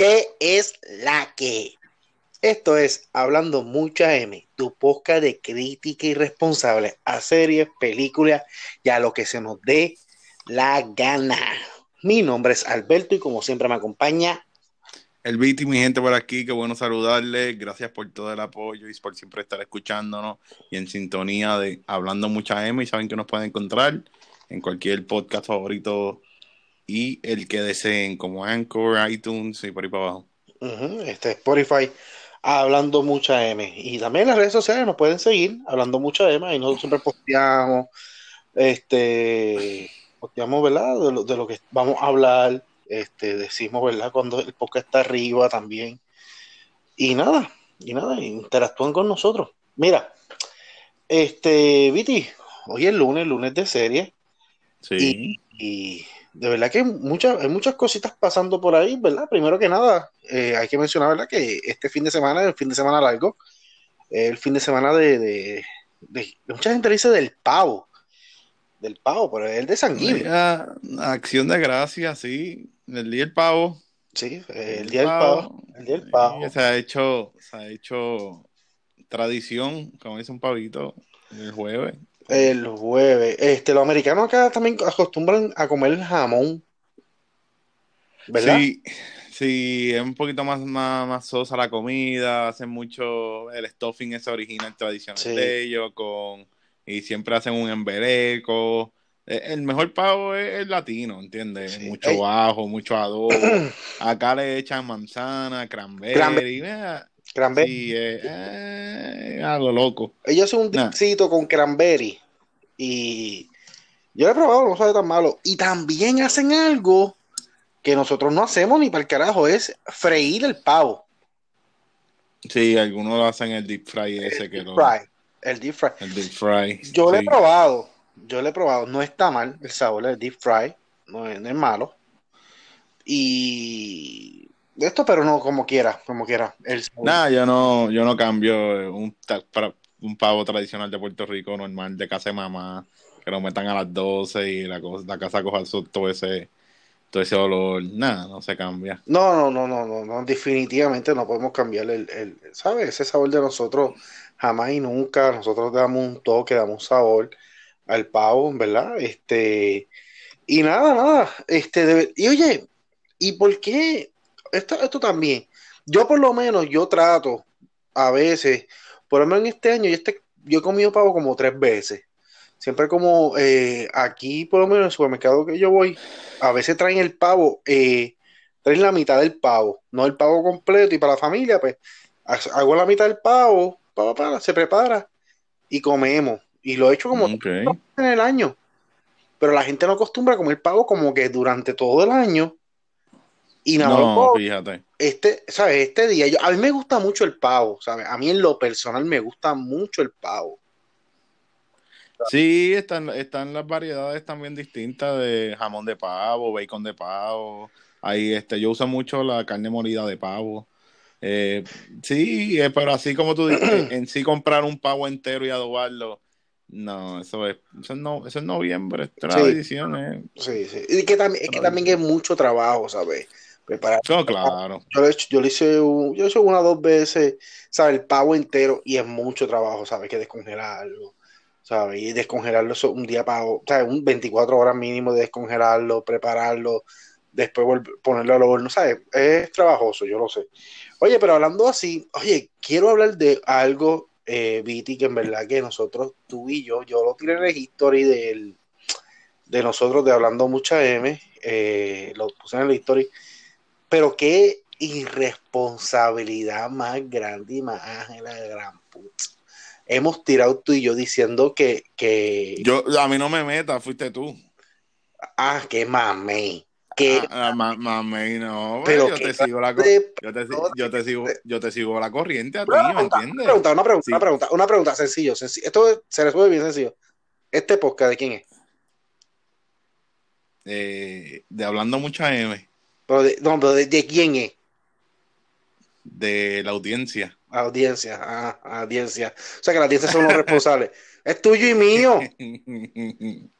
¿Qué es la que? Esto es Hablando Mucha M, tu podcast de crítica irresponsable a series, películas y a lo que se nos dé la gana. Mi nombre es Alberto y como siempre me acompaña el Viti, mi gente por aquí, qué bueno saludarles. Gracias por todo el apoyo y por siempre estar escuchándonos y en sintonía de Hablando Mucha M. Y saben que nos pueden encontrar en cualquier podcast favorito y el que deseen, como Anchor, iTunes y por ahí para abajo. Este Spotify, Hablando Mucha M. Y también las redes sociales nos pueden seguir, Hablando Mucha M. Y nosotros siempre posteamos, este, posteamos, ¿verdad? De lo, de lo que vamos a hablar este, decimos, ¿verdad? Cuando el podcast está arriba también. Y nada, y nada, interactúan con nosotros. Mira, este, Viti, hoy es lunes, lunes de serie. Sí. Y, de verdad que muchas, hay muchas cositas pasando por ahí, ¿verdad? Primero que nada, eh, hay que mencionar, ¿verdad? Que este fin de semana es el fin de semana largo, el fin de semana de, de, mucha gente dice del pavo, del pavo, pero es el de San Acción de gracias, sí. El día del pavo. Sí, el, día del pavo. El día del pavo. Se ha hecho, se ha hecho tradición, como dice un pavito, el jueves. El jueves. Este, los americanos acá también acostumbran a comer jamón. ¿Verdad? Sí, sí, es un poquito más, más, sosa la comida, hacen mucho el stuffing ese original tradicional de ellos, con, y siempre hacen un embereco eh, el mejor pavo es el latino, ¿entiendes? Mucho bajo, mucho adobo. Acá le echan manzana, cranberry. Cranberry. Cranberry. Sí, eh, algo loco. Ellos hacen un dipcito con cranberry. Y yo lo he probado, no sabe tan malo. Y también hacen algo que nosotros no hacemos ni para el carajo, es freír el pavo. Sí, algunos lo hacen el deep fry ese el que deep Fry. El deep fry. El deep fry. Yo lo he probado yo lo he probado, no está mal el sabor del deep fry, no es, malo. Y esto, pero no como quiera, como quiera. Nada, yo no, yo no cambio un, para un pavo tradicional de Puerto Rico normal de casa de mamá, que lo metan a las 12 y la, la casa coja todo ese todo ese olor, nada, no se cambia. No, no, no, no, no, no, definitivamente no podemos cambiar el, el, ¿sabes? Ese sabor de nosotros jamás y nunca, nosotros damos un toque, damos un sabor al pavo, ¿verdad? Este, y nada, nada, este, y oye, ¿y por qué? Esto, esto también, yo por lo menos, yo trato a veces, por lo menos en este año, yo, este, yo he comido pavo como tres veces. Siempre como eh, aquí, por lo menos en el supermercado que yo voy, a veces traen el pavo, eh, traen la mitad del pavo, no el pavo completo. Y para la familia, pues, hago la mitad del pavo, para, se prepara y comemos. Y lo he hecho como en el año. Pero la gente no acostumbra a comer pavo como que durante todo el año. Y nada no, fíjate. Este, ¿sabes? Este día, yo, a mí me gusta mucho el pavo, ¿sabes? A mí en lo personal me gusta mucho el pavo. Sí, están, están las variedades también distintas de jamón de pavo, bacon de pavo. Ahí, este, yo uso mucho la carne molida de pavo. Eh, sí, eh, pero así como tú dices, en sí comprar un pavo entero y adobarlo, no, eso es, eso es, no, eso es noviembre, es una edición. Eh. Sí, sí. Y que también, es que también es mucho trabajo, ¿sabes? Preparar. claro. Yo lo, yo lo hice, yo hice una o dos veces, ¿sabes? El pavo entero y es mucho trabajo, ¿sabes? Que descongelarlo, ¿sabes? Y descongelarlo un día para, ¿sabes? Un 24 horas mínimo de descongelarlo, prepararlo, después ponerlo al horno, ¿sabes? Es trabajoso, yo lo sé. Oye, pero hablando así, oye, quiero hablar de algo eh, Viti, que en verdad que nosotros, tú y yo, yo lo tiré en el history del, de nosotros de Hablando Mucha M, eh, lo puse en el history, pero qué irresponsabilidad más grande y más ángela de gran puta. Hemos tirado tú y yo diciendo que, que... Yo, a mí no me meta, fuiste tú. Ah, qué mame. Ah, ah, no, pero yo te sigo la yo te, yo te sigo yo te sigo la corriente a ti, ¿me entiendes? Una pregunta, una pregunta, una pregunta, una pregunta sencillo, sencillo. Esto se resuelve bien sencillo. Este podcast de quién es? Eh, de hablando mucha M. Pero de, no, pero de, quién es? De la audiencia. Audiencia, ah, audiencia. O sea que la audiencia son los responsables. Es tuyo y mío.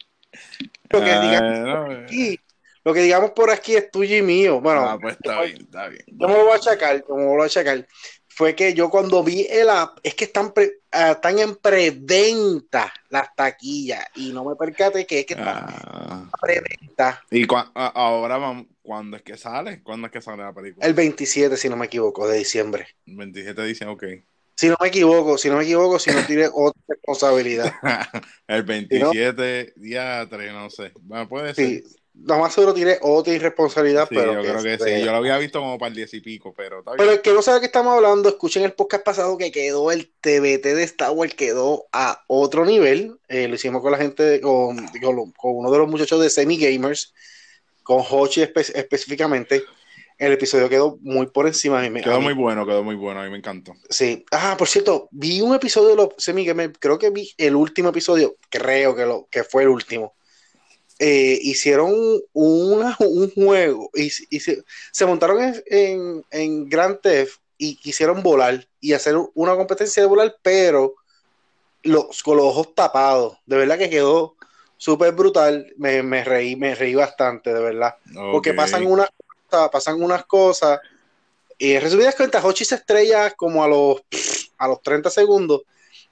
Lo que digan aquí lo que digamos por aquí es tuyo y mío. Bueno, ah, pues está bien, está bien. Yo me lo voy a achacar, como lo voy a achacar. Fue que yo cuando vi el app, es que están, ah, están en preventa las taquillas y no me percate que es que están ah. en preventa. ¿Y ahora vamos, cuándo es que sale? ¿Cuándo es que sale la película? El 27, si no me equivoco, de diciembre. El 27 de diciembre, ok. Si no me equivoco, si no me equivoco, si no tiene otra responsabilidad. el 27, día 3, no sé. Bueno, puede ser. Sí, lo más seguro tiene otra irresponsabilidad, pero. Yo creo que sí. Yo lo había visto como para el 10 y pico, pero. Pero el que no sabe de qué estamos hablando, escuchen el podcast pasado que quedó el TBT de Star Wars, quedó a otro nivel. Eh, lo hicimos con la gente, con, con, uno de los muchachos de Semi Gamers, con Hochi específicamente. El episodio quedó muy por encima. de quedó muy bueno, quedó muy bueno, a mí me encantó. Sí. Ah, por cierto, vi un episodio de los Semi Gamers, creo que vi el último episodio, creo que, lo, que fue el último eh, hicieron una, un juego y, se, montaron en, en, Grand Theft y quisieron volar y hacer una competencia de volar, pero los, con los ojos tapados. De verdad que quedó súper brutal. Me, me, reí, me reí bastante, de verdad. Porque pasan unas, pasan unas cosas. Y en resumidas cuentas, Hochi se estrella como a los, a los 30 segundos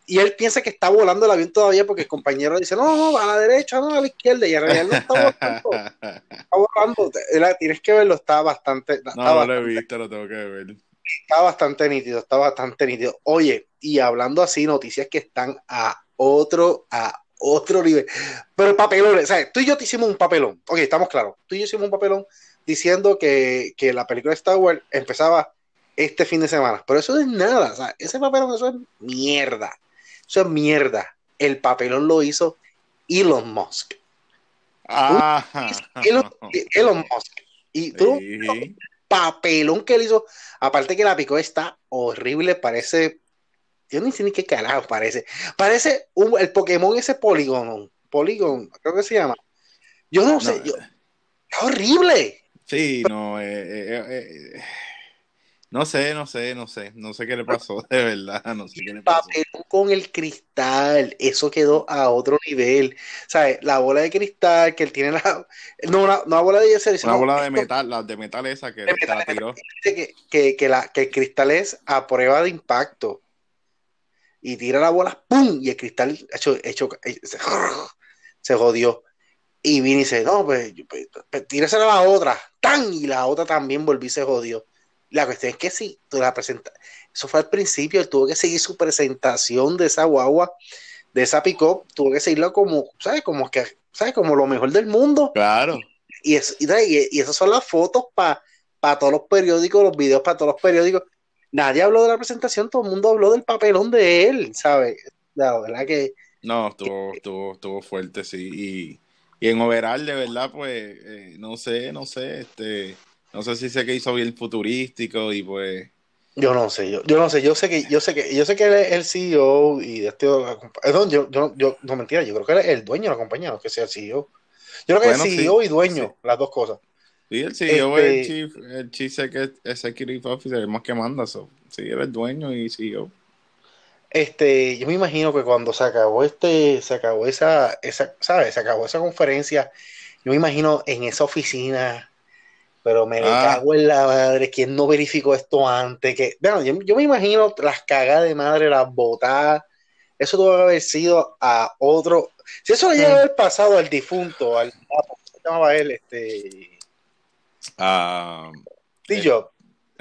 y él piensa que está volando el avión todavía porque el compañero dice, no, no, a la derecha, no, a la izquierda, y en realidad no está volando. Está volando. Tienes que verlo, está bastante. no, no lo he visto, lo tengo que ver. Está bastante nítido, está bastante nítido. Oye, y hablando así, noticias que están a otro, a otro nivel. Pero papelón, o sea, tú y yo te hicimos un papelón. Ok, estamos claros. Tú y yo hicimos un papelón diciendo que, que la película de Star Wars empezaba este fin de semana. Pero eso es nada, ese papelón, eso es mierda. Eso es mierda. El papelón lo hizo Elon Musk. Ah. Elon, Musk. Y tú, papelón que él hizo. Aparte que la picó está horrible, parece. Yo ni sé ni qué carajo parece. Parece el Pokémon ese Polygon. Polygon, creo que se llama. Yo no, sé. Yo, es horrible. Sí, no. eh, eh, eh, eh no sé, no sé, no sé, no sé qué le pasó, de verdad, no sé qué le pasó. Papelón con el cristal, eso quedó a otro nivel. ¿Sabes? La bola de cristal que él tiene la. No, una, una bola de yeso. Una bola de metal, la de metal esa que, la tiró. Que, que, que, la, que el cristal es a prueba de impacto. Y tira la bola, ¡pum! Y el cristal hecho, hecho, se jodió. Y vine y dice, no, pues, pues, pues a la otra, ¡tan! Y la otra también volví y se jodió. La cuestión es que sí, tú la presentas. Eso fue al principio, él tuvo que seguir su presentación de esa guagua, de esa pick tuvo que seguirlo como, ¿sabes? Como que, ¿sabes? Como lo mejor del mundo. Claro. Y, eso, y, y, esas son las fotos para para todos los periódicos, los videos para todos los periódicos. Nadie habló de la presentación, todo el mundo habló del papelón de él, ¿sabes? La verdad que. No, estuvo, estuvo, estuvo fuerte, sí. Y, y en overall, de verdad, pues, eh, no sé, no sé, este no sé si sé que hizo bien futurístico y pues. Yo no sé, yo, yo no sé, yo sé que, yo sé que, yo sé que él es el CEO y de este yo, yo, yo, no mentira, yo creo que él es el dueño de la compañía, no que sea el CEO. Yo creo que es CEO y dueño, las dos cosas. Sí, el CEO es el este Chief, el Chief Executive Officer, el más que manda, so. sí, él es el dueño y CEO. Este, yo me imagino que cuando se acabó este, se acabó esa, esa, ¿sabes? Se acabó esa conferencia, yo me imagino en esa oficina pero me ah. cago en la madre, ¿quién no verificó esto antes? Que, bueno, yo, me imagino las cagas de madre, las botadas, eso tuvo que haber sido a otro, si eso le llega a mm. haber pasado al difunto, al, ¿cómo se llamaba él? Este... Uh, Steve Jobs.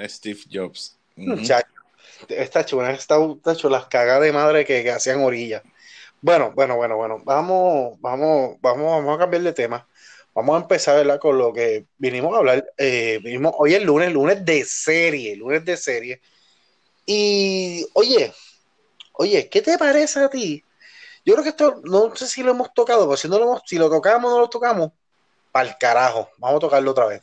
Steve Jobs. Muchacho, está hecho, está, hecho las cagas de madre que, que hacían orilla. Bueno, bueno, bueno, bueno, vamos, vamos, vamos, vamos a cambiar de tema. Vamos a empezar con lo que vinimos a hablar. Eh, vinimos, hoy es lunes, lunes de serie, lunes de serie. Y oye, oye, ¿qué te parece a ti? Yo creo que esto, no sé si lo hemos tocado, pero si, no lo, hemos, si lo tocamos no lo tocamos, para el carajo, vamos a tocarlo otra vez.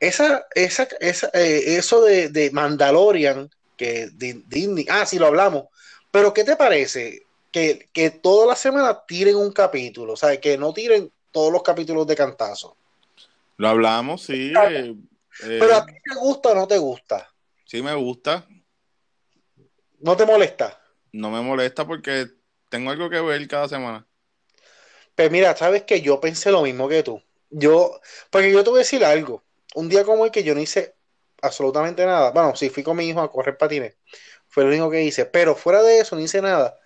Esa, esa, esa eh, eso de, de, Mandalorian, que Disney, ah, sí lo hablamos, pero ¿qué te parece? Que, que toda la semana tiren un capítulo, o sea, que no tiren todos los capítulos de Cantazo. Lo hablamos, sí. Eh, Pero a ti te gusta o no te gusta? Sí, me gusta. ¿No te molesta? No me molesta porque tengo algo que ver cada semana. Pues mira, sabes que yo pensé lo mismo que tú. yo, porque yo te voy a decir algo. Un día como el que yo no hice absolutamente nada. Bueno, sí, fui con mi hijo a correr patines. Fue lo único que hice. Pero fuera de eso, no hice nada.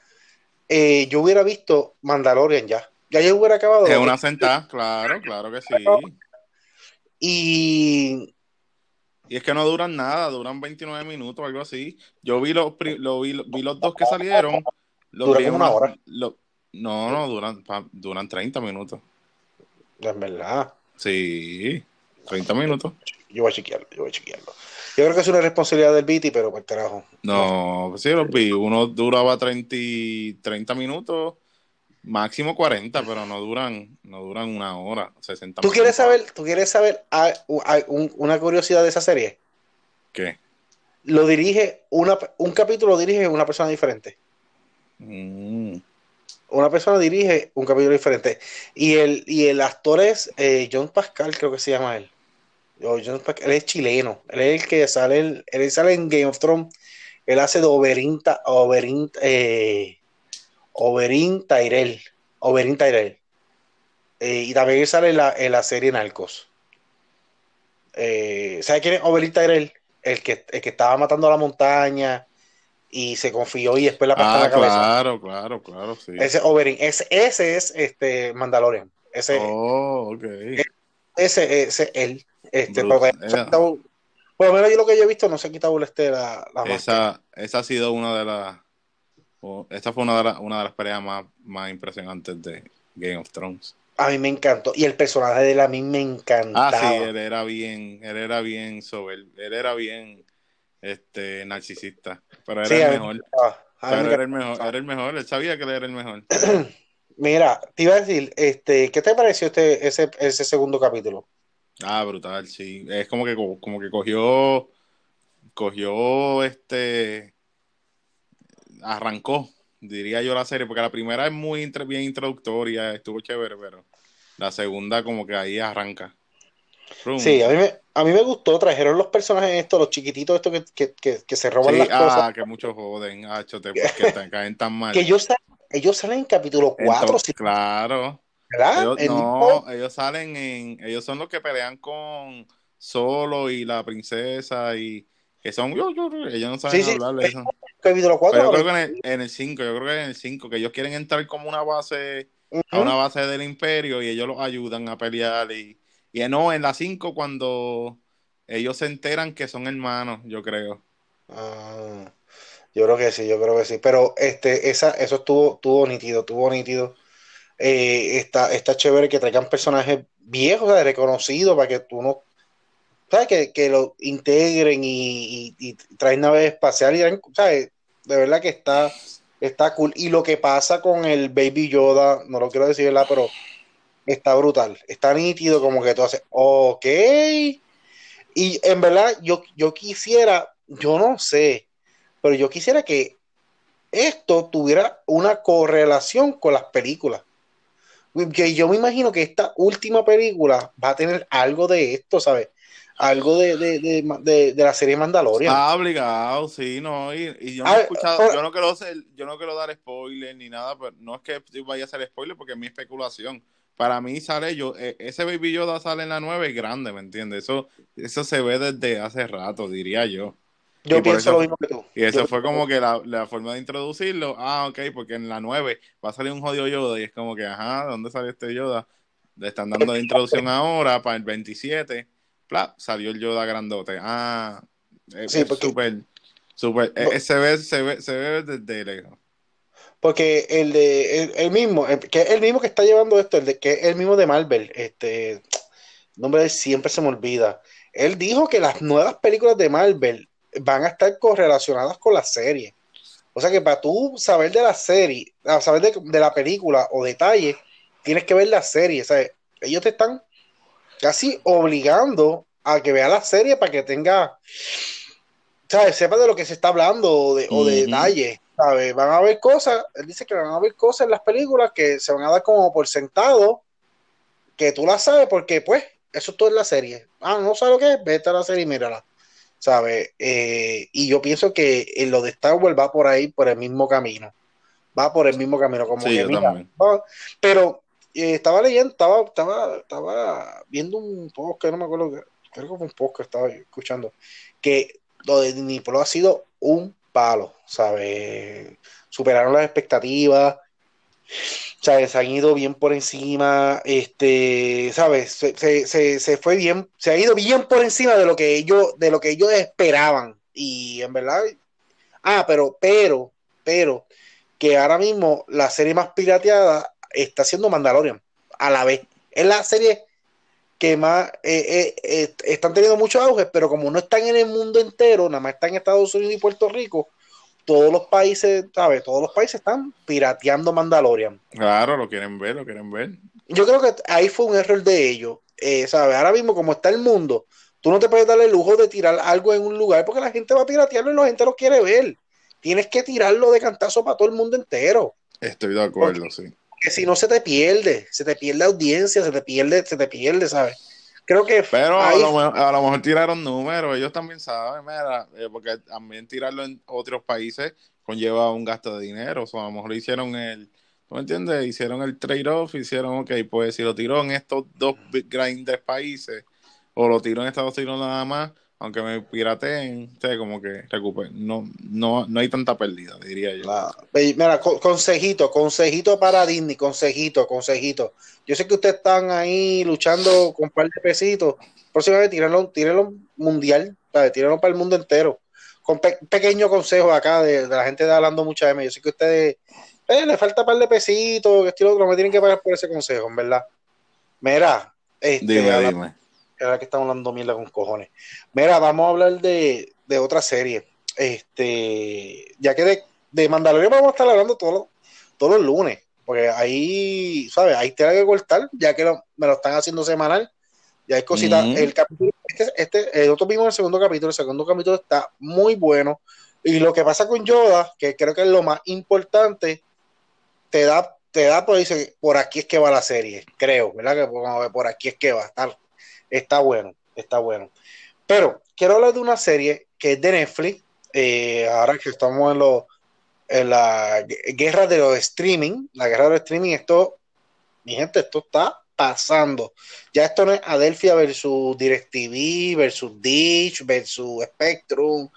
Eh, yo hubiera visto Mandalorian ya. Ya yo hubiera acabado. Es una sentada, claro, claro que sí. Y. Y es que no duran nada, duran 29 minutos o algo así. Yo vi los, lo, vi, los dos que salieron. duran una hora. no, no, duran, duran 30 minutos. Es verdad. Sí, 30 minutos. Yo voy a chequearlo, yo voy a chequearlo. Yo creo que es una responsabilidad del BT, pero por carajo. No, pues sí, los vi. Uno duraba 30, 30 minutos, máximo 40, pero no duran, no duran una hora, 60 ¿Tú quieres saber, ¿tú quieres saber ah, una curiosidad de esa serie? ¿Qué? Lo dirige, una, un capítulo lo dirige una persona diferente. Mm. Una persona dirige un capítulo diferente. Y el, y el actor es eh, John Pascal, creo que se llama él él es chileno, él es el que sale, él sale en Game of Thrones, él hace de Oberyn, Oberyn, eh, Oberyn Tyrell, Oberyn Tyrell. Eh, y también sale en la, en la serie Narcos. Eh, ¿Sabe quién es Oberyn Tyrell? El que, el que estaba matando a la montaña y se confió y después la pasó ah, la cabeza. Claro, claro, claro, sí. Ese Oberyn, ese, ese es este Mandalorian. Ese, oh. Ese, ese, él. Este, por lo menos yo lo que yo he visto no se ha quitado este, la, la esa, esa ha sido una de las esta fue una de, una de las peleas más, más impresionantes de Game of Thrones. A mí me encantó. Y el personaje de él a mí me encantaba. Ah, sí, él era bien, él era bien sobre él, era bien este narcisista. Pero era el mejor. Pero era el mejor, era el mejor, él sabía que él era el mejor. Mira, te iba a decir, este, ¿qué te pareció este, ese, ese segundo capítulo? Ah, brutal, sí. Es como que como que cogió cogió este arrancó, diría yo la serie, porque la primera es muy bien introductoria, estuvo chévere, pero la segunda como que ahí arranca. Sí, a mí, me, a mí me gustó, trajeron los personajes estos, los chiquititos estos que, que, que, se roban las ah, cosas. que muchos joden, ah, chote, porque caen tan mal. que ellos, ellos salen en capítulo 4. Claro. Ellos, no, ellos salen en. Ellos son los que pelean con Solo y la princesa y. Que son. ellos no saben hablar de eso. Capítulo 4. yo creo que en el 5, yo creo que en el 5, que ellos quieren entrar como una base. A una base del imperio y ellos los ayudan a pelear. Y, y no, en la 5, cuando ellos se enteran que son hermanos, yo creo. Ah, yo creo que sí, yo creo que sí. Pero este, esa, eso estuvo, estuvo nítido, estuvo nítido eh, está, está chévere que traigan personajes viejos, reconocidos, para que tú no. ¿Sabes? Que, que lo integren y, y, traen naves espaciales. ¿sabes? De verdad que está, está cool. Y lo que pasa con el Baby Yoda, no lo quiero decir, ¿verdad? Pero está brutal. Está nítido, como que tú haces, ok. Y en verdad, yo, yo quisiera, yo no sé, pero yo quisiera que esto tuviera una correlación con las películas que yo me imagino que esta última película va a tener algo de esto, ¿sabes? Algo de, de, de, de la serie Mandalorian. Ah, obligado, sí, no. Y, yo no he escuchado, yo no quiero yo no quiero dar spoiler ni nada, pero no es que vaya a ser spoiler porque es mi especulación. Para mí sale yo, e, ese Baby Yoda sale en la nueva y grande, ¿me entiendes? Eso, eso se ve desde hace rato, diría yo. Yo pienso lo mismo que tú. Y eso fue como que la, forma de introducirlo. Ah, ok, porque en la 9 va a salir un jodido Yoda y es como que, ajá, ¿dónde salió este Yoda? Le están dando la introducción ahora para el 27. Pla, salió el Yoda grandote. Ah, es súper, súper. E, se, ve, se, ve, se ve desde lejos. Porque el de el, mismo, que es el mismo que está llevando esto, el de que es el mismo de Marvel, este nombre siempre se me olvida. Él dijo que las nuevas películas de Marvel van a estar correlacionadas con la serie. O sea que para tú saber de la serie, saber de, la película o detalles, tienes que ver la serie. O sea, ellos te están casi obligando a que vea la serie para que tenga, ¿sabes? Sepa de lo que se está hablando o de, detalles. ¿sabes? Van a haber cosas, él dice que van a haber cosas en las películas que se van a dar como por sentado, que tú las sabes porque pues eso todo es la serie. Ah, no sabes lo que es, vete a la serie y mírala. ¿Sabes? Eh, y yo pienso que lo de Star Wars va por ahí, por el mismo camino. Va por el mismo camino, como que, mira, pero estaba leyendo, estaba, estaba, estaba viendo un que no me acuerdo, creo que fue un post que estaba escuchando, que lo de Disney ha sido un palo, ¿sabes? Superaron las expectativas, ¿sabes? Se han ido bien por encima, este, ¿sabes? Se, se, se, fue bien, se ha ido bien por encima de lo que ellos, de lo que ellos esperaban. Y en verdad, ah, pero, pero, pero, que ahora mismo la serie más pirateada está siendo Mandalorian, a la vez. Es la serie que más eh, eh, eh, están teniendo mucho auge, pero como no están en el mundo entero, nada más están en Estados Unidos y Puerto Rico, todos los países, ¿sabes? Todos los países están pirateando Mandalorian. Claro, lo quieren ver, lo quieren ver. Yo creo que ahí fue un error de ellos, ¿sabes? Ahora mismo, como está el mundo, tú no te puedes dar el lujo de tirar algo en un lugar porque la gente va a piratearlo y la gente lo quiere ver. Tienes que tirarlo de cantazo para todo el mundo entero. Estoy de acuerdo, sí que si no se te pierde, se te pierde audiencia, se te pierde, se te pierde, ¿sabes? Creo que. Pero a, lo, mejor tiraron números, ellos también saben, mira, eh, porque también tirarlo en otros países conlleva un gasto de dinero, o sea, a lo mejor hicieron el. ¿Tú me entiendes? Hicieron el trade-off, hicieron, ok, pues si lo tiró en estos dos grandes países, o lo tiró en Estados Unidos nada más, aunque me pirateen, sé, como que recuperen. No, no, no hay tanta pérdida, diría yo. Mira, consejito, consejito para Disney, consejito, consejito. Yo sé que ustedes están ahí luchando con un par de pesitos. Próximamente tírenlo, tírenlo mundial, tírenlo para el mundo entero. Con pequeño consejo acá de, la gente de hablando mucha mí. Yo sé que ustedes eh, le falta un par de pesitos, que estilo otro, me tienen que pagar por ese consejo, en verdad. Mira, este, dime, dime era que estamos hablando mierda con cojones. Mira, vamos a hablar de, otra serie. Este, ya que de, de Mandalorian vamos a estar hablando todos los lunes, porque ahí, ¿sabes? Ahí tiene que cortar, ya que me lo están haciendo semanal. Ya hay cositas. El capítulo, este, este, el otro vimos el segundo capítulo, el segundo capítulo está muy bueno. Y lo que pasa con Yoda, que creo que es lo más importante, te da, te da, pues dice, por aquí es que va la serie, creo, ¿verdad? Que por aquí es que va a estar está bueno, está bueno. Pero quiero hablar de una serie que es de Netflix, eh, ahora que estamos en, lo, en la guerra de los streaming, la guerra de los streaming, esto, mi gente, esto está pasando. Ya esto no es Adelphia versus DirecTV versus Dish versus Spectrum.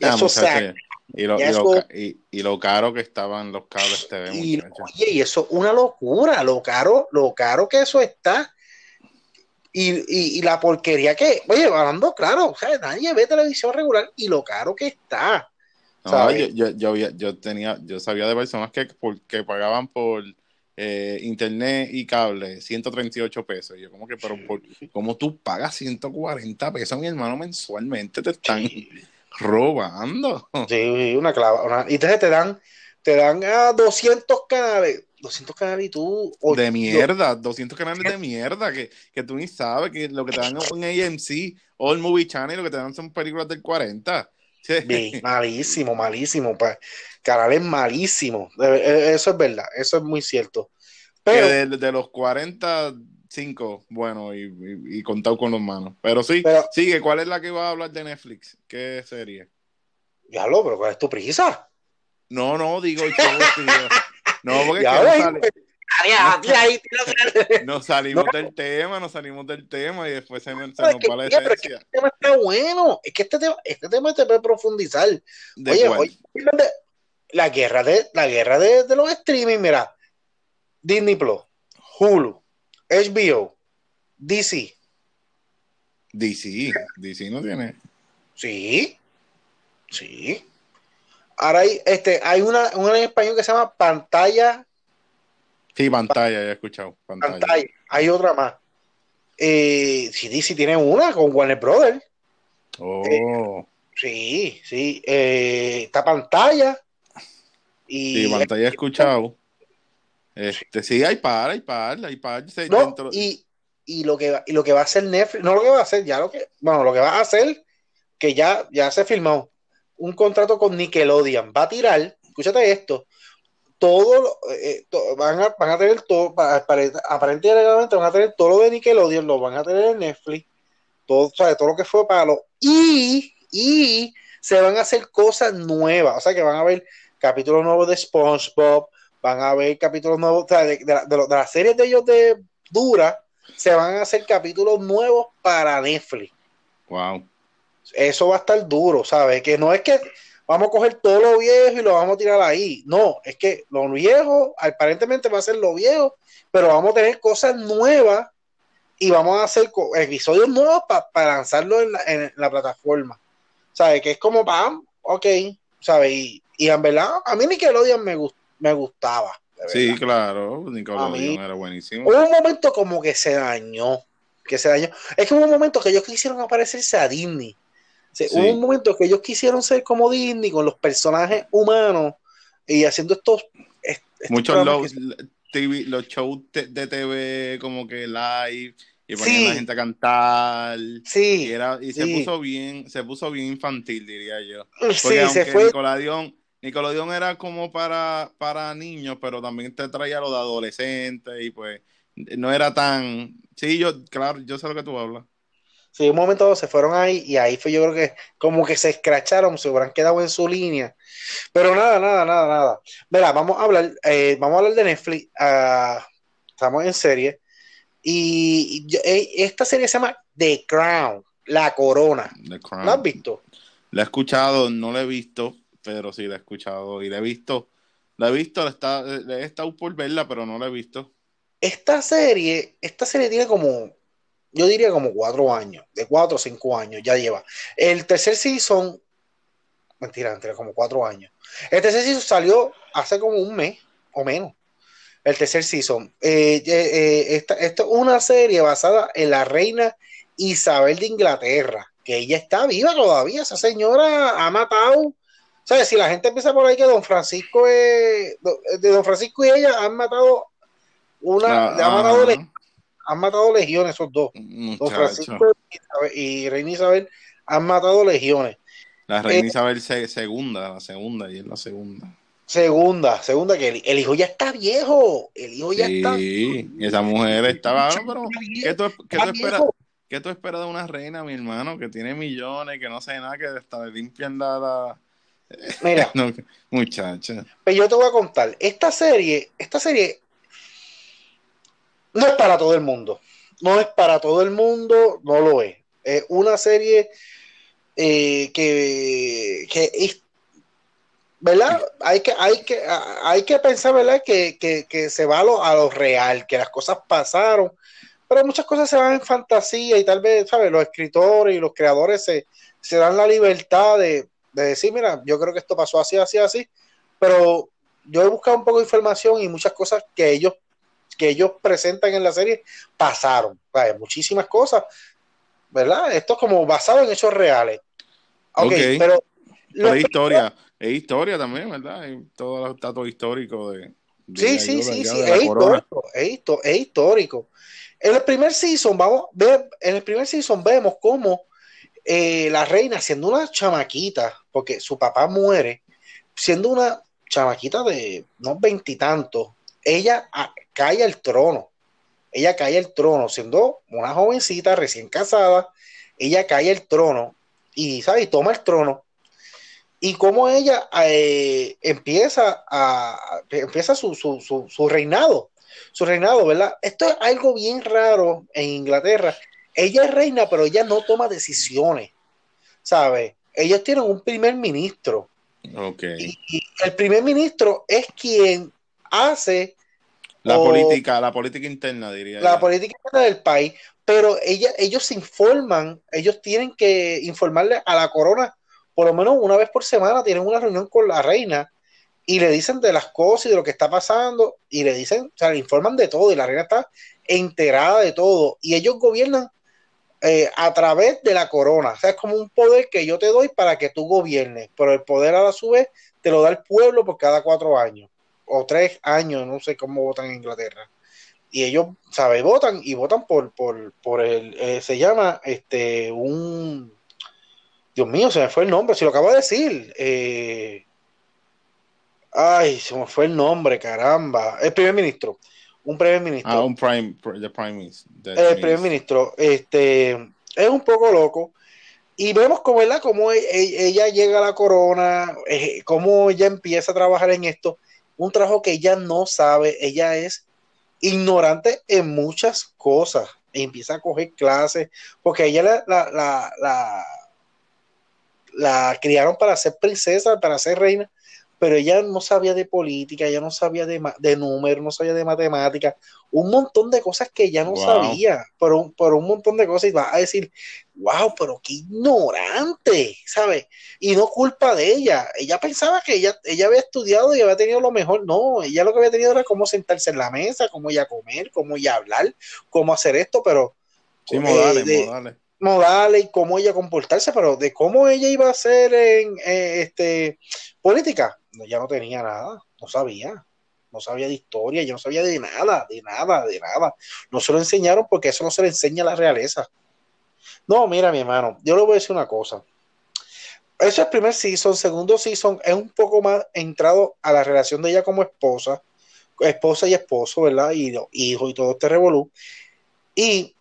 eso y lo, y, lo, caro que estaban los cables TV. Y, oye, y eso es una locura, lo caro, lo caro que eso está. Y, la porquería que, oye, hablando claro, o sea, nadie ve televisión regular y lo caro que está. No, yo, yo, yo, tenía, yo sabía de personas que, que pagaban por eh, internet y cable 138 pesos. yo como que, pero por, ¿cómo tú pagas 140 pesos, mi hermano, mensualmente? Te están robando. Sí, una clava. y entonces te dan, te dan a 200 canales 200 canales y tú... de mierda, 200 canales de mierda, que, que tú ni sabes que lo que te dan en AMC o el Movie Channel, lo que te dan son películas del 40. malísimo, malísimo. Canales malísimos. E, eso es verdad, eso es muy cierto. Pero, de, los 45, bueno, y, y, contado con los manos. Pero sí, sigue, ¿cuál es la que va a hablar de Netflix? ¿Qué serie? Ya lo, pero ¿cuál es tu prisa? No, no, digo, yo, No, porque nos, salimos del tema, nos salimos del tema y después se, nos, va la esencia. este tema está bueno, es que este tema, este tema se puede profundizar. Oye, oye, la guerra de la guerra de, de, los streaming, mira, Disney Plus, Hulu, HBO, DC. DC, DC no tiene. Sí, sí. Ahora hay, este, hay una, una en español que se llama pantalla. Sí, pantalla, ya he escuchado. Pantalla. Hay otra más. Eh, sí, sí, tiene una con Warner Brothers. Oh. Eh, sí, sí. Eh, está pantalla. Y sí, pantalla he escuchado. Este, sí, hay par, hay par, hay par. y, y, lo que, y lo que va a hacer Netflix, no lo que va a hacer, ya lo que, bueno, lo que va a hacer, que ya, ya se filmó, un contrato con Nickelodeon. Va a tirar, escúchate esto, todo, eh, van, a, van a tener todo, aparentemente van a tener todo lo de Nickelodeon, lo van a tener en Netflix, todo, todo lo que fue para lo, y, se van a hacer cosas nuevas, o sea que van a ver capítulos nuevos de SpongeBob, van a haber capítulos nuevos, o sea, de, de, las series de ellos de dura, se van a hacer capítulos nuevos para Netflix. Wow. Eso va a estar duro, ¿sabes? Que no es que vamos a coger todo lo viejo y lo vamos a tirar ahí. No, es que lo viejo aparentemente va a ser lo viejo, pero vamos a tener cosas nuevas y vamos a hacer episodios nuevos para lanzarlo en la, en la plataforma. ¿Sabes? Que es como, pam, ok, ¿sabes? Y, y en verdad, a mí Nickelodeon me, me gustaba. Sí, claro, Nickelodeon era buenísimo. Hubo un momento como que se dañó, que se dañó. Es que hubo un momento que ellos quisieron aparecerse a Disney. Hubo un momento que ellos quisieron ser como Disney con los personajes humanos y haciendo estos... Muchos los, los shows de TV como que live y ponían a la gente a cantar. Sí. Y, era, y se puso bien, se puso bien infantil, diría yo. Porque aunque se fue. Nickelodeon, era como para, para niños, pero también te traía lo de adolescentes y pues no era tan. Sí, yo, claro, yo sé lo que tú hablas. Sí, un momento se fueron ahí y ahí fue yo creo que como que se escracharon, se hubieran quedado en su línea. Pero nada, nada, nada, nada. Mira, vamos a hablar, eh, vamos a hablar de Netflix. Uh, estamos en serie. Y, eh, esta serie se llama The Crown, La Corona. ¿La has visto? La he escuchado, no la he visto, pero sí la he escuchado y la he visto. La he visto, la está, he estado por verla, pero no la he visto. Esta serie, esta serie tiene como, yo diría como cuatro años, de cuatro o cinco años ya lleva. El tercer season, mentira, entre como cuatro años. El tercer season salió hace como un mes o menos el tercer season. Eh, eh, esta, es una serie basada en la reina Isabel de Inglaterra, que ella está viva todavía, esa señora ha matado. ¿Sabes? Si la gente empieza por ahí que Don Francisco es, de Don Francisco y ella han matado una, han, matado han matado legiones esos dos. Don Francisco y, Reina Isabel han matado legiones. La Reina eh, Isabel segunda, la segunda, y es la segunda. Segunda, segunda, que el, hijo ya está viejo. El hijo ya está. Sí, esa mujer estaba. pero, ¿qué tú, esperas? ¿Qué tú esperas de una reina, mi hermano, que tiene millones, que no sabe nada, que hasta le limpian la. Mira, muchacha. Pues yo te voy a contar. Esta serie, esta serie no es para todo el mundo. No es para todo el mundo, no lo es. Es una serie eh, que, que es ¿verdad? Hay que, hay que, hay que pensar, ¿verdad? Que, se va a lo, a lo, real, que las cosas pasaron, pero muchas cosas se van en fantasía y tal vez, ¿sabes? Los escritores y los creadores se, se dan la libertad de, decir, mira, yo creo que esto pasó así, así, así, pero yo he buscado un poco de información y muchas cosas que ellos, que ellos presentan en la serie pasaron, muchísimas cosas, ¿verdad? Esto es como basado en hechos reales. Ok, pero... La historia es historia también, ¿verdad? Hay todo el dato histórico de. sí, sí, sí, sí, es histórico, es, histórico. En el primer season, vamos, ver, en el primer season vemos cómo eh, la reina, siendo una chamaquita, porque su papá muere, siendo una chamaquita de unos veintitantos, ella ah, cae al trono. Ella cae al trono, siendo una jovencita recién casada, ella cae al trono y, ¿sabes? toma el trono y cómo ella eh, empieza a empieza su, su, reinado, su reinado, ¿verdad? Esto es algo bien raro en Inglaterra. Ella es reina, pero ella no toma decisiones, ¿sabes? Ellos tienen un primer ministro. Okay. Y, el primer ministro es quien hace la política, la política interna, diría. La política interna del país, pero ella, ellos se informan, ellos tienen que informarle a la corona por lo menos una vez por semana tienen una reunión con la reina y le dicen de las cosas y de lo que está pasando y le dicen, o sea, le informan de todo y la reina está enterada de todo y ellos gobiernan eh, a través de la corona, o sea, es como un poder que yo te doy para que tú gobiernes, pero el poder a la su vez te lo da el pueblo por cada cuatro años o tres años, no sé cómo votan en Inglaterra. Y ellos, ¿sabes? Votan y votan por, por, por el, eh, se llama este, un, Dios mío, se me fue el nombre, si lo acabo de decir. Eh, ay, se me fue el nombre, caramba. El primer ministro. Un primer ministro. Ah, un prime, the prime minister. El primer ministro. Este, es un poco loco. Y vemos como, Cómo e, e, ella llega a la corona, eh, cómo ella empieza a trabajar en esto. Un trabajo que ella no sabe, ella es ignorante en muchas cosas. E empieza a coger clases, porque ella la, la, la, la, la criaron para ser princesa, para ser reina, pero ella no sabía de política, ella no sabía de, de números, no sabía de matemáticas, un montón de cosas que ella no sabía, por un, por un montón de cosas, y va a decir, wow, pero qué ignorante, ¿sabes? Y no culpa de ella, ella pensaba que ella, ella había estudiado y había tenido lo mejor, no, ella lo que había tenido era cómo sentarse en la mesa, cómo ella comer, cómo ella hablar, cómo hacer esto, pero... Sí, modales, eh, modales modales y cómo ella comportarse, pero de cómo ella iba a ser en eh, este política, ya no tenía nada, no sabía, no sabía de historia, yo no sabía de nada, de nada, de nada. No se lo enseñaron porque eso no se le enseña a la realeza. No, mira, mi hermano, yo le voy a decir una cosa. Eso es primer season, segundo season es un poco más entrado a la relación de ella como esposa, esposa y esposo, ¿verdad? Y hijo y todo este revolú. Y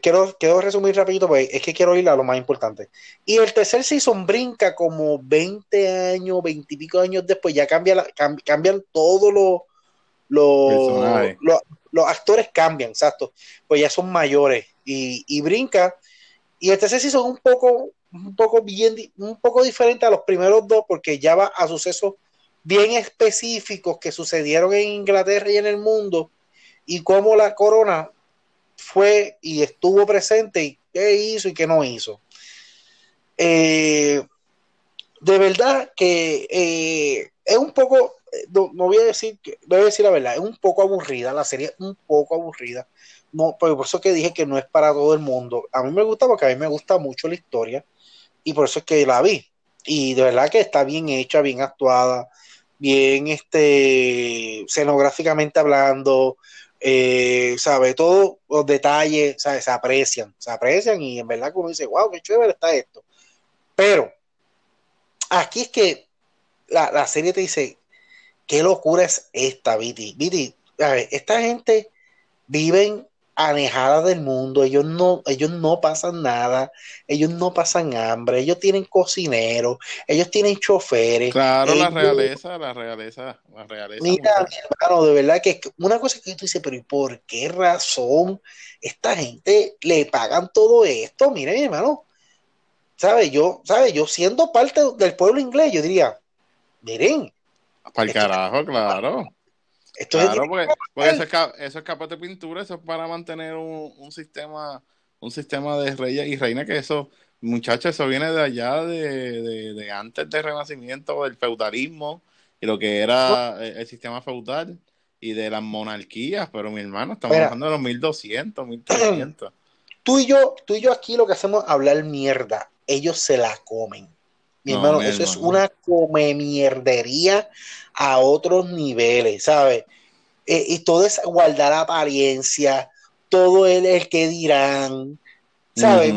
quiero, quiero resumir rapidito, porque es que quiero ir a lo más importante. Y el tercer season brinca como 20 años, 20 y pico años después, ya cambia cambian todos los los actores cambian, exacto, pues ya son mayores y, y, brinca. Y el tercer season un poco, un poco bien, un poco diferente a los primeros dos, porque ya va a sucesos bien específicos que sucedieron en Inglaterra y en el mundo, y cómo la corona fue y estuvo presente y qué hizo y qué no hizo. Eh, de verdad que eh, es un poco, no, voy a decir, voy a decir la verdad, es un poco aburrida, la serie un poco aburrida. No, por eso que dije que no es para todo el mundo. A mí me gusta porque a mí me gusta mucho la historia y por eso es que la vi. Y de verdad que está bien hecha, bien actuada, bien este, escenográficamente hablando, eh, sabe, todos los detalles, se aprecian, se aprecian y en verdad uno dice, wow, qué chévere está esto. Pero aquí es que la, serie te dice, qué locura es esta, Viti. Viti, esta gente viven alejadas del mundo, ellos no, ellos no pasan nada, ellos no pasan hambre, ellos tienen cocineros, ellos tienen choferes. Claro, la realeza, la realeza, la realeza. Mira, mi hermano, de verdad que una cosa que tú dices, pero ¿y por qué razón esta gente le pagan todo esto? Mira, mi hermano, ¿sabes? Yo, ¿sabes? Yo siendo parte del pueblo inglés, yo diría, miren. Para el carajo, claro claro, porque, eso, es, eso, capaz de pintura, eso es para mantener un, sistema un sistema de reyes y reinas que eso, muchachos, eso viene de allá, de, antes del renacimiento, del feudalismo y lo que era el, sistema feudal y de las monarquías, pero mi hermano, estamos hablando de los 1200, 1300. Tú y yo, tú y yo aquí lo que hacemos es hablar mierda, ellos se la comen. Mi hermano, eso es una come mierdería a otros niveles, ¿sabes? Eh, y todo es guardar apariencia, todo el, el que dirán, ¿sabes?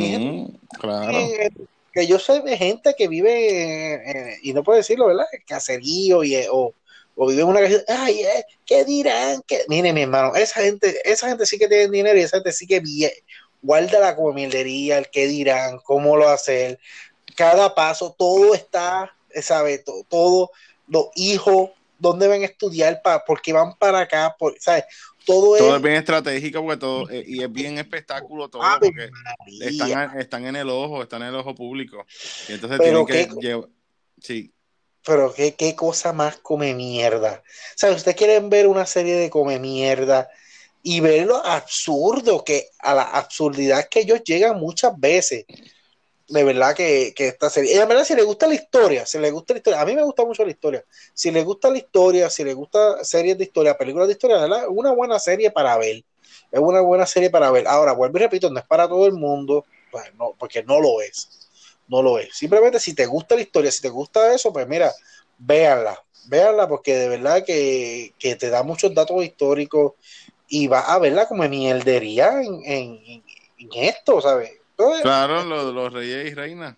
claro. Eh, que yo sé de gente que vive, y no puedo decirlo, ¿verdad? Caserío y, o, o vive en una casa, ay, eh, ¿qué dirán? que Mire, mi hermano, esa gente, esa gente sí que tiene dinero y esa gente sí que guarda la comildería, el qué dirán, cómo lo hacer, cada paso, todo está, ¿sabes? Todo, todo los hijos, dónde van a estudiar, para, porque van para acá, por, ¿sabes? Todo, es, bien estratégico porque todo, eh, y es bien espectáculo todo, porque están, están, en el ojo, están en el ojo público. Y entonces tienen que llevar, sí. Pero qué, qué cosa más come mierda. O sea, ustedes quieren ver una serie de come mierda y ver lo absurdo que, a la absurdidad que ellos llegan muchas veces de verdad que, que esta serie, de verdad si le gusta la historia, si le gusta la historia, a mí me gusta mucho la historia, si le gusta la historia, si le gusta series de historia, películas de historia, ¿verdad? una buena serie para ver, es una buena serie para ver. Ahora, vuelvo y repito, no es para todo el mundo, pues no, porque no lo es, no lo es. Simplemente si te gusta la historia, si te gusta eso, pues mira, véanla, véanla porque de verdad que, que te da muchos datos históricos y va a verla como mierdería en, en, en esto, ¿sabes? Claro, los, reyes y reinas.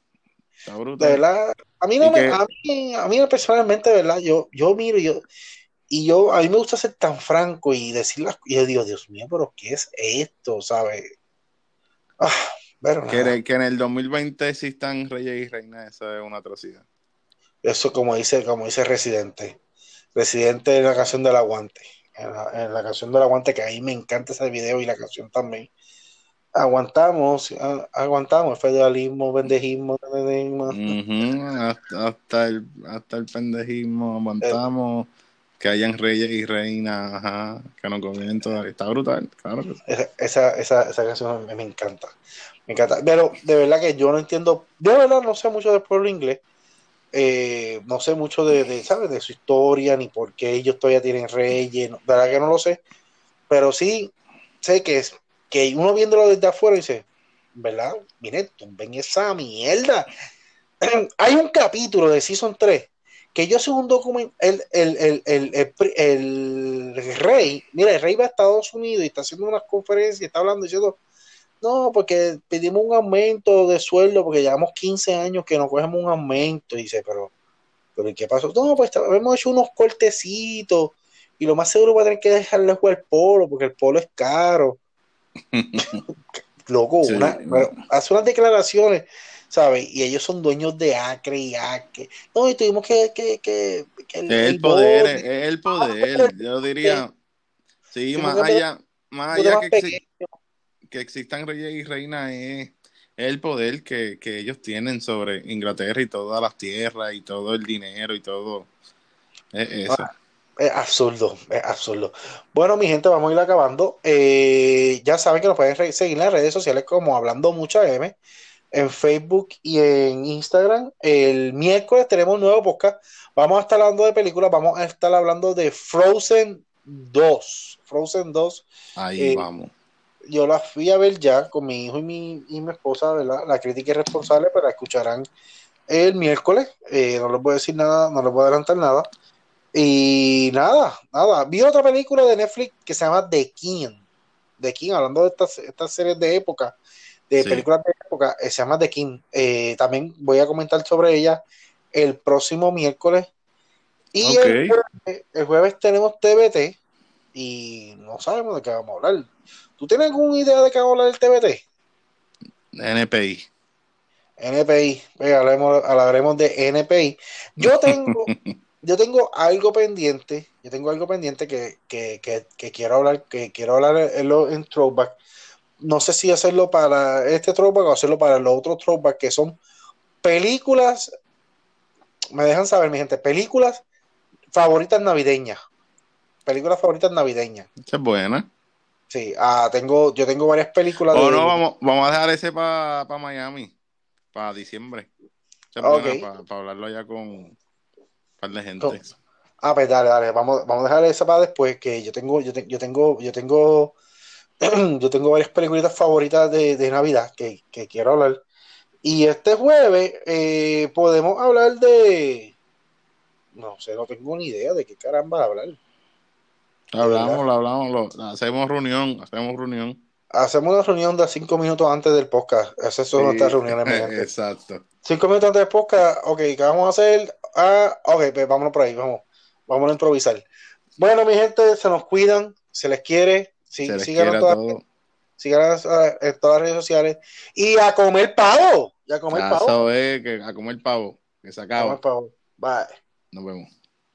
De verdad, a mí no me, a mí, a mí personalmente, de verdad, yo, yo miro y yo, y yo, a mí me gusta ser tan franco y decir las y yo digo, Dios mío, pero ¿qué es esto? ¿Sabes? Ah, que, que, en el 2020 existan reyes y reinas, eso es una atrocidad. Eso como dice, como dice Residente. Residente en la canción del aguante. En la, canción del aguante, que ahí me encanta ese video y la canción también. Aguantamos, aguantamos, federalismo, pendejismo, hasta, el, hasta el pendejismo, aguantamos. que hayan reyes y reinas, que no convienen todavía. Está brutal, claro. Esa, esa, esa canción me, encanta. Me encanta. Pero de verdad que yo no entiendo, de verdad no sé mucho del pueblo inglés. Eh, no sé mucho de, de, ¿sabes? de su historia, ni por qué ellos todavía tienen reyes, de verdad que no lo sé, pero sí sé que, es, que uno viéndolo desde afuera dice, ¿verdad? Mire, ven esa mierda. Hay un capítulo de Season 3 que yo soy un documento, el, el, el, el, rey, mira, el rey va a Estados Unidos y está haciendo unas conferencias y está hablando diciendo, no, porque pedimos un aumento de sueldo porque llevamos 15 años que no cogemos un aumento. Y dice, pero, pero ¿qué pasó? No, pues hemos hecho unos cortecitos y lo más seguro va a tener que dejarle jugar el polo porque el polo es caro. Loco, hace unas declaraciones, ¿sabes? Y ellos son dueños de Acre y Acre. No, y tuvimos que... que, que, el, poder, es el poder, yo diría. Sí, más allá, más allá que que existan reyes y reinas es, el poder que, ellos tienen sobre Inglaterra y todas las tierras y todo el dinero y todo. Es eso. Ah, es absurdo, es absurdo. Bueno, mi gente, vamos a ir acabando. Eh, ya saben que nos pueden seguir en las redes sociales como Hablando Mucha M, en Facebook y en Instagram. El miércoles tenemos un nuevo podcast. Vamos a estar hablando de películas, vamos a estar hablando de Frozen 2. Frozen 2. Ahí eh, vamos yo la fui a ver ya con mi hijo y mi, y mi esposa, ¿verdad? La crítica es responsable, pero la escucharán el miércoles. Eh, no les voy a decir nada, no les voy a adelantar nada. Y nada, nada. Vi otra película de Netflix que se llama The King. The King, hablando de estas, estas series de época, de películas de época, eh, se llama The King. Eh, también voy a comentar sobre ella el próximo miércoles. Y el, jueves, el jueves tenemos TBT y no sabemos de qué vamos a hablar ¿Tú tienes alguna idea de qué va a hablar el TBT? NPI. NPI, Venga, hablaremos, de NPI. Yo tengo, yo tengo algo pendiente, yo tengo algo pendiente que, quiero hablar, que quiero hablar en, en, throwback. No sé si hacerlo para este throwback o hacerlo para los otros throwback, que son películas, me dejan saber, mi gente, películas favoritas navideñas. Películas favoritas navideñas. Esa es buena. Sí, ah, tengo, yo tengo varias películas. O no, vamos, vamos a dejar ese para Miami, para diciembre. Para hablarlo ya con par de gente. Ah, pues dale, dale, vamos, vamos a dejar esa para después, que yo tengo, yo, yo tengo, yo tengo, yo tengo varias películas favoritas de, Navidad que, quiero hablar. Y este jueves eh, podemos hablar de, no sé, no tengo ni idea de qué caramba hablar. Hablamos, lo hablamos, lo, hacemos reunión, hacemos reunión. Hacemos una reunión de cinco minutos antes del podcast. Esas son nuestras reuniones. Exacto. Cinco minutos antes del podcast, ok, ¿qué vamos a hacer? Ah, ok, pues vámonos por ahí, vamos. Vamos a improvisar. Bueno, mi gente, se nos cuidan, se les quiere. Sí, se sigan todas, sigan en todas las redes sociales. Y a comer pavo. Y a comer pavo. que a comer pavo. Que se acaba. A comer pavo. Bye. Nos vemos.